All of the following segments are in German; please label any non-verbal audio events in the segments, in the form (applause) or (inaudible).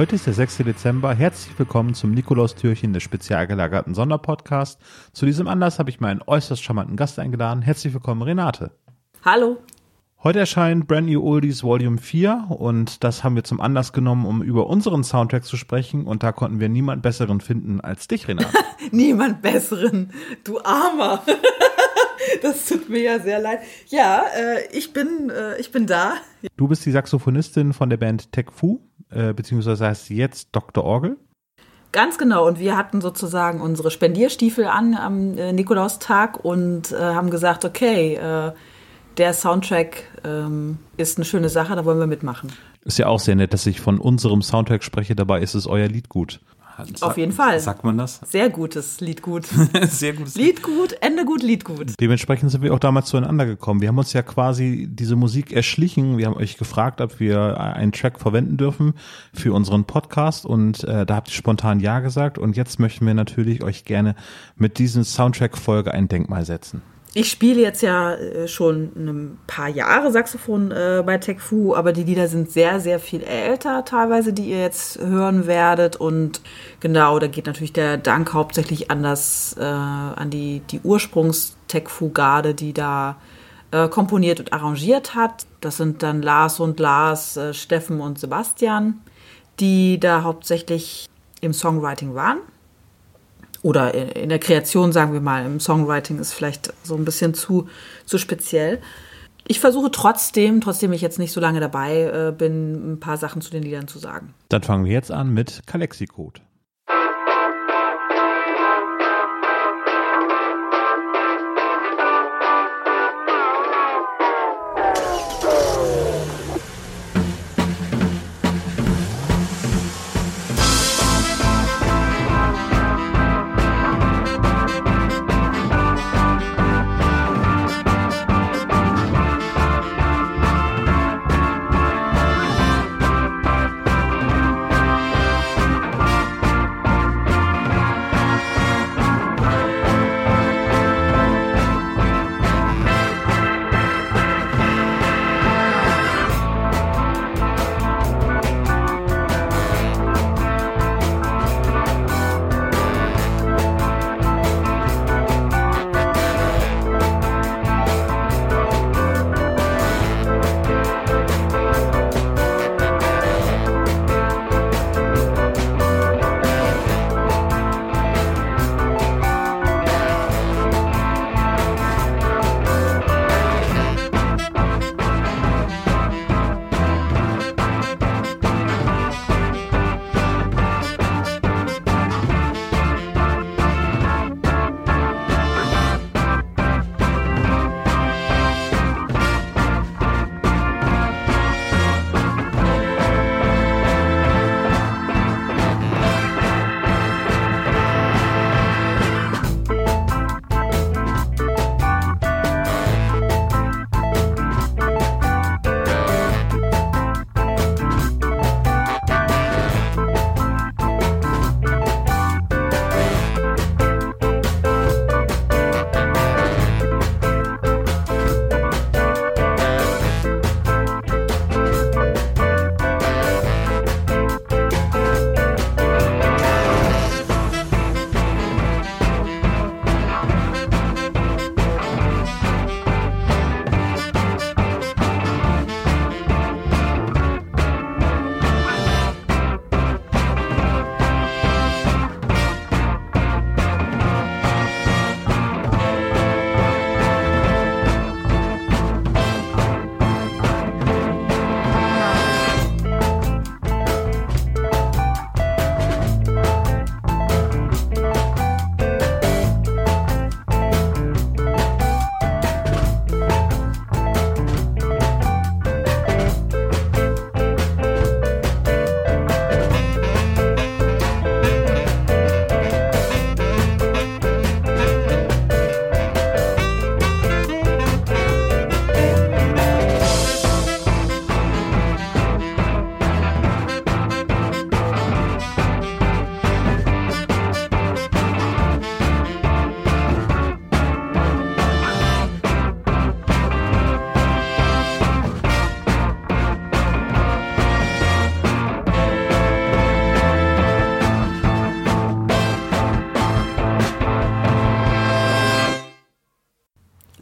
Heute ist der 6. Dezember. Herzlich willkommen zum Nikolaustürchen des spezial gelagerten Sonderpodcast. Zu diesem Anlass habe ich meinen äußerst charmanten Gast eingeladen. Herzlich willkommen, Renate. Hallo. Heute erscheint Brand New Oldies Volume 4 und das haben wir zum Anlass genommen, um über unseren Soundtrack zu sprechen und da konnten wir niemand besseren finden als dich, Renate. (laughs) Niemand besseren, du Armer. (laughs) das tut mir ja sehr leid. Ja, äh, ich bin, äh, ich bin da. Du bist die Saxophonistin von der Band Tech Fu äh, beziehungsweise heißt sie jetzt Dr. Orgel. Ganz genau. Und wir hatten sozusagen unsere Spendierstiefel an am äh, Nikolaustag und äh, haben gesagt, okay, äh, der Soundtrack ähm, ist eine schöne Sache, da wollen wir mitmachen. Ist ja auch sehr nett, dass ich von unserem Soundtrack spreche. Dabei ist es euer Lied gut. Auf jeden Fall. Sagt man das? Sehr gutes Lied gut. (laughs) Sehr gutes Lied gut, Ende gut, Lied gut. Dementsprechend sind wir auch damals zueinander gekommen. Wir haben uns ja quasi diese Musik erschlichen. Wir haben euch gefragt, ob wir einen Track verwenden dürfen für unseren Podcast und äh, da habt ihr spontan Ja gesagt und jetzt möchten wir natürlich euch gerne mit diesem Soundtrack-Folge ein Denkmal setzen. Ich spiele jetzt ja äh, schon ein paar Jahre Saxophon äh, bei Tech Fu, aber die Lieder sind sehr, sehr viel älter teilweise, die ihr jetzt hören werdet. Und genau, da geht natürlich der Dank hauptsächlich an das, äh, an die, die Ursprungs-Tech Fu-Garde, die da äh, komponiert und arrangiert hat. Das sind dann Lars und Lars, äh, Steffen und Sebastian, die da hauptsächlich im Songwriting waren oder in der Kreation, sagen wir mal, im Songwriting ist vielleicht so ein bisschen zu, zu speziell. Ich versuche trotzdem, trotzdem ich jetzt nicht so lange dabei äh, bin, ein paar Sachen zu den Liedern zu sagen. Dann fangen wir jetzt an mit Kalexicode.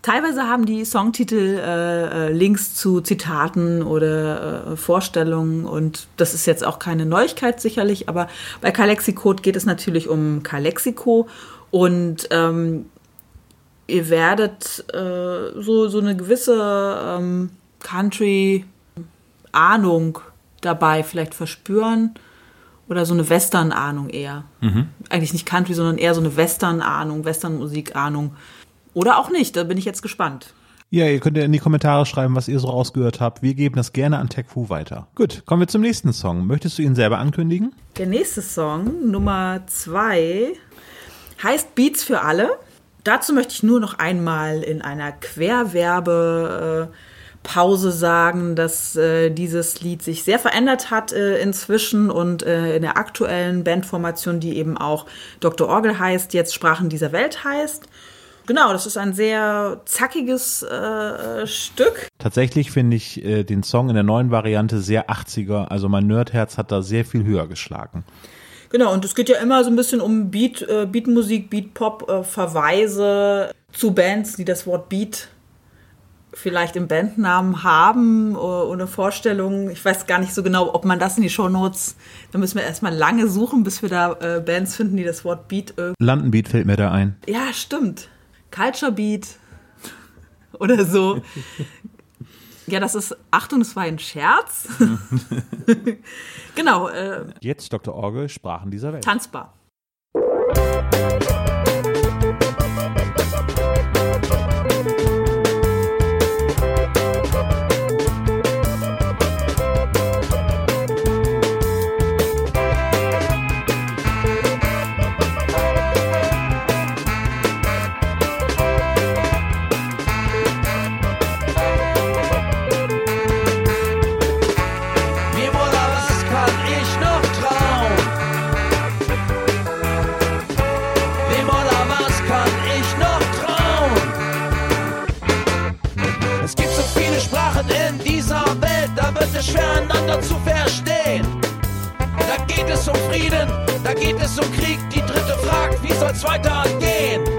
Teilweise haben die Songtitel äh, äh, Links zu Zitaten oder äh, Vorstellungen und das ist jetzt auch keine Neuigkeit sicherlich, aber bei Kalexicode geht es natürlich um Kalexico und ähm, ihr werdet äh, so, so eine gewisse ähm, Country-Ahnung dabei vielleicht verspüren oder so eine Western-Ahnung eher. Mhm. Eigentlich nicht Country, sondern eher so eine Western-Ahnung, Western-Musik-Ahnung. Oder auch nicht, da bin ich jetzt gespannt. Ja, ihr könnt ja in die Kommentare schreiben, was ihr so rausgehört habt. Wir geben das gerne an TechFu weiter. Gut, kommen wir zum nächsten Song. Möchtest du ihn selber ankündigen? Der nächste Song, Nummer zwei, heißt Beats für alle. Dazu möchte ich nur noch einmal in einer Querwerbe- äh, Pause sagen, dass äh, dieses Lied sich sehr verändert hat äh, inzwischen und äh, in der aktuellen Bandformation, die eben auch Dr. Orgel heißt, jetzt Sprachen dieser Welt heißt. Genau, das ist ein sehr zackiges äh, Stück. Tatsächlich finde ich äh, den Song in der neuen Variante sehr 80er. Also mein Nerdherz hat da sehr viel höher geschlagen. Genau, und es geht ja immer so ein bisschen um Beat, äh, Beatmusik, Beatpop, äh, Verweise zu Bands, die das Wort Beat vielleicht im Bandnamen haben oder eine Vorstellung. Ich weiß gar nicht so genau, ob man das in die Shownotes, da müssen wir erstmal lange suchen, bis wir da äh, Bands finden, die das Wort Beat. Äh Landenbeat fällt mir da ein. Ja, stimmt. Culture Beat oder so. Ja, das ist, Achtung, das war ein Scherz. (laughs) genau. Äh, Jetzt Dr. Orgel, Sprachen dieser Welt. Tanzbar. es schwer, einander zu verstehen. Da geht es um Frieden, da geht es um Krieg. Die dritte fragt, wie soll's weitergehen?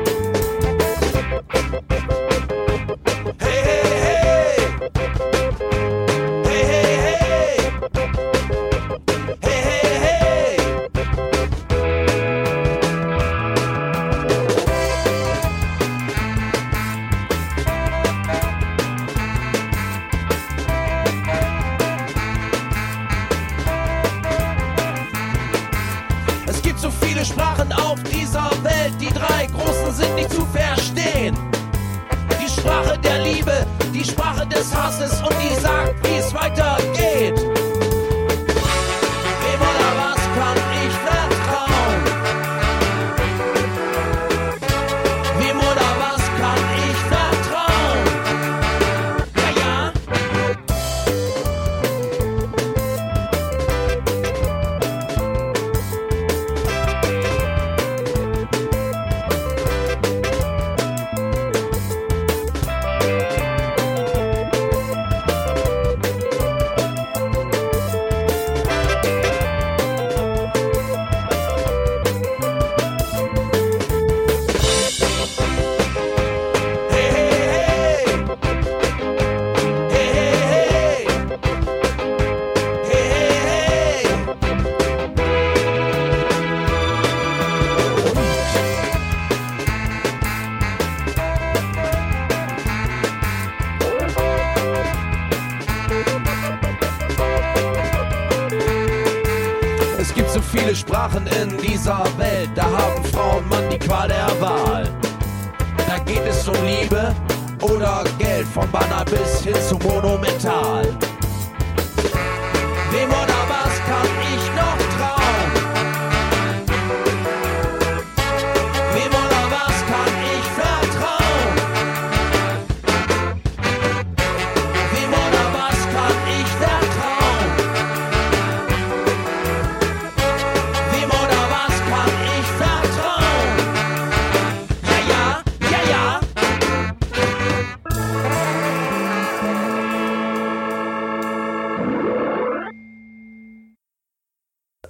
Sprachen in dieser Welt. Da haben Frauen Mann die Qual der Wahl. Da geht es um Liebe oder Geld, von Banner bis hin zu monumental. Dem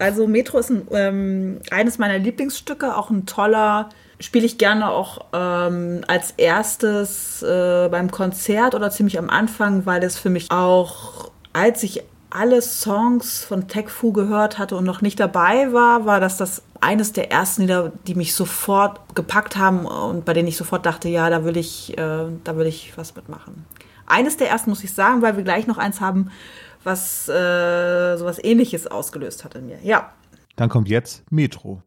Also Metro ist ein, ähm, eines meiner Lieblingsstücke, auch ein toller, spiele ich gerne auch ähm, als erstes äh, beim Konzert oder ziemlich am Anfang, weil es für mich auch, als ich alle Songs von Tech Fu gehört hatte und noch nicht dabei war, war das das eines der ersten Lieder, die mich sofort gepackt haben und bei denen ich sofort dachte, ja, da will ich, äh, da will ich was mitmachen. Eines der ersten muss ich sagen, weil wir gleich noch eins haben, was äh, sowas ähnliches ausgelöst hat in mir. Ja. Dann kommt jetzt Metro.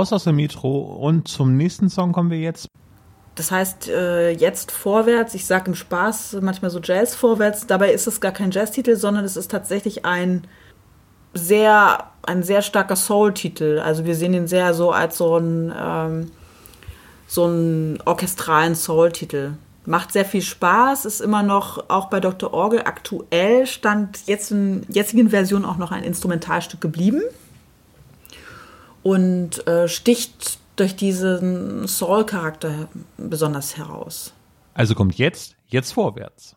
Raus aus der Metro und zum nächsten Song kommen wir jetzt. Das heißt, äh, jetzt vorwärts, ich sage im Spaß manchmal so Jazz vorwärts, dabei ist es gar kein Jazz-Titel, sondern es ist tatsächlich ein sehr, ein sehr starker Soul-Titel. Also wir sehen ihn sehr so als so ein, ähm, so einen orchestralen Soul-Titel. Macht sehr viel Spaß, ist immer noch auch bei Dr. Orgel aktuell, stand jetzt in jetzigen Version auch noch ein Instrumentalstück geblieben und äh, sticht durch diesen Soul-Charakter besonders heraus. Also kommt jetzt, jetzt vorwärts.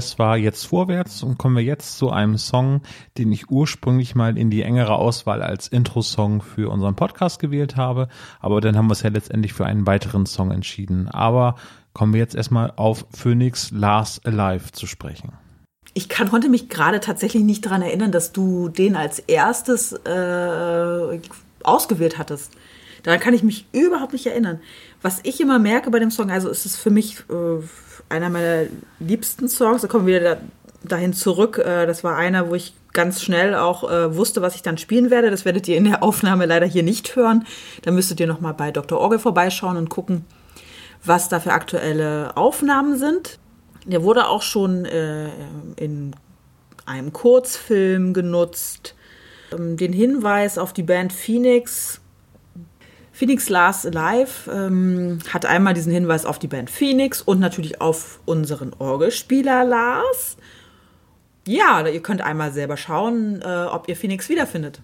Das war jetzt vorwärts und kommen wir jetzt zu einem Song, den ich ursprünglich mal in die engere Auswahl als Intro-Song für unseren Podcast gewählt habe. Aber dann haben wir es ja letztendlich für einen weiteren Song entschieden. Aber kommen wir jetzt erstmal auf Phoenix Last Alive zu sprechen. Ich kann, konnte mich gerade tatsächlich nicht daran erinnern, dass du den als erstes äh, ausgewählt hattest. Daran kann ich mich überhaupt nicht erinnern. Was ich immer merke bei dem Song, also ist es für mich äh, einer meiner liebsten Songs. Da kommen wir wieder dahin zurück. Äh, das war einer, wo ich ganz schnell auch äh, wusste, was ich dann spielen werde. Das werdet ihr in der Aufnahme leider hier nicht hören. Da müsstet ihr nochmal bei Dr. Orgel vorbeischauen und gucken, was da für aktuelle Aufnahmen sind. Der wurde auch schon äh, in einem Kurzfilm genutzt. Ähm, den Hinweis auf die Band Phoenix Phoenix Last Alive ähm, hat einmal diesen Hinweis auf die Band Phoenix und natürlich auf unseren Orgelspieler Lars. Ja, ihr könnt einmal selber schauen, äh, ob ihr Phoenix wiederfindet.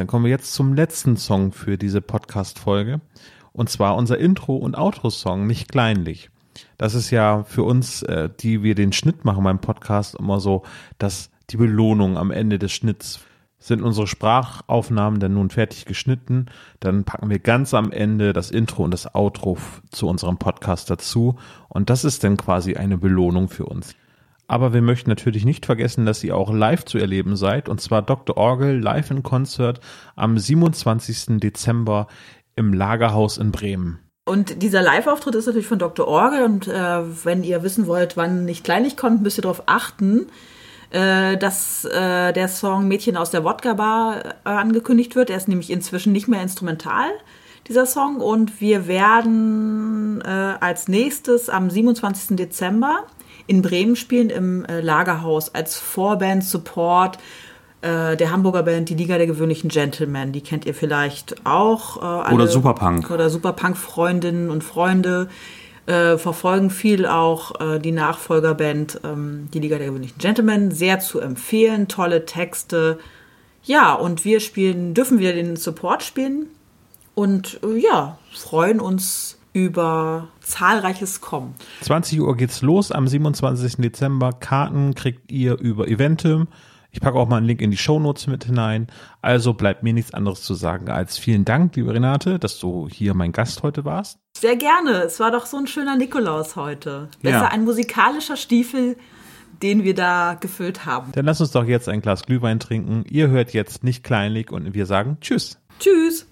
Dann kommen wir jetzt zum letzten Song für diese Podcast-Folge. Und zwar unser Intro- und Outro-Song, nicht kleinlich. Das ist ja für uns, äh, die wir den Schnitt machen beim Podcast, immer so, dass die Belohnung am Ende des Schnitts sind unsere Sprachaufnahmen dann nun fertig geschnitten, dann packen wir ganz am Ende das Intro und das Outro zu unserem Podcast dazu und das ist dann quasi eine Belohnung für uns. Aber wir möchten natürlich nicht vergessen, dass ihr auch live zu erleben seid. Und zwar Dr. Orgel live in Konzert am 27. Dezember im Lagerhaus in Bremen. Und dieser Live-Auftritt ist natürlich von Dr. Orgel. Und äh, wenn ihr wissen wollt, wann nicht kleinlich kommt, müsst ihr darauf achten, äh, dass äh, der Song Mädchen aus der Wodka-Bar äh, angekündigt wird. Er ist nämlich inzwischen nicht mehr instrumental, dieser Song. Und wir werden äh, als nächstes am 27. Dezember in Bremen spielen im äh, Lagerhaus als Vorband-Support äh, der Hamburger Band Die Liga der gewöhnlichen Gentlemen. Die kennt ihr vielleicht auch. Äh, oder Superpunk. Oder Superpunk-Freundinnen und Freunde. Äh, verfolgen viel auch äh, die Nachfolgerband ähm, Die Liga der gewöhnlichen Gentlemen. Sehr zu empfehlen, tolle Texte. Ja, und wir spielen, dürfen wieder den Support spielen und äh, ja, freuen uns über zahlreiches Kommen. 20 Uhr geht's los am 27. Dezember. Karten kriegt ihr über Eventim. Ich packe auch mal einen Link in die Shownotes mit hinein. Also bleibt mir nichts anderes zu sagen als vielen Dank, liebe Renate, dass du hier mein Gast heute warst. Sehr gerne. Es war doch so ein schöner Nikolaus heute. Besser ja. ein musikalischer Stiefel, den wir da gefüllt haben. Dann lass uns doch jetzt ein Glas Glühwein trinken. Ihr hört jetzt nicht kleinlich und wir sagen Tschüss. Tschüss.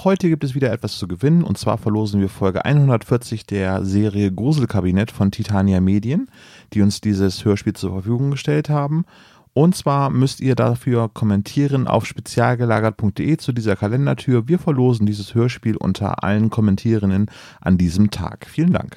Auch heute gibt es wieder etwas zu gewinnen und zwar verlosen wir Folge 140 der Serie Gruselkabinett von Titania Medien, die uns dieses Hörspiel zur Verfügung gestellt haben. Und zwar müsst ihr dafür kommentieren auf spezialgelagert.de zu dieser Kalendertür. Wir verlosen dieses Hörspiel unter allen Kommentierenden an diesem Tag. Vielen Dank.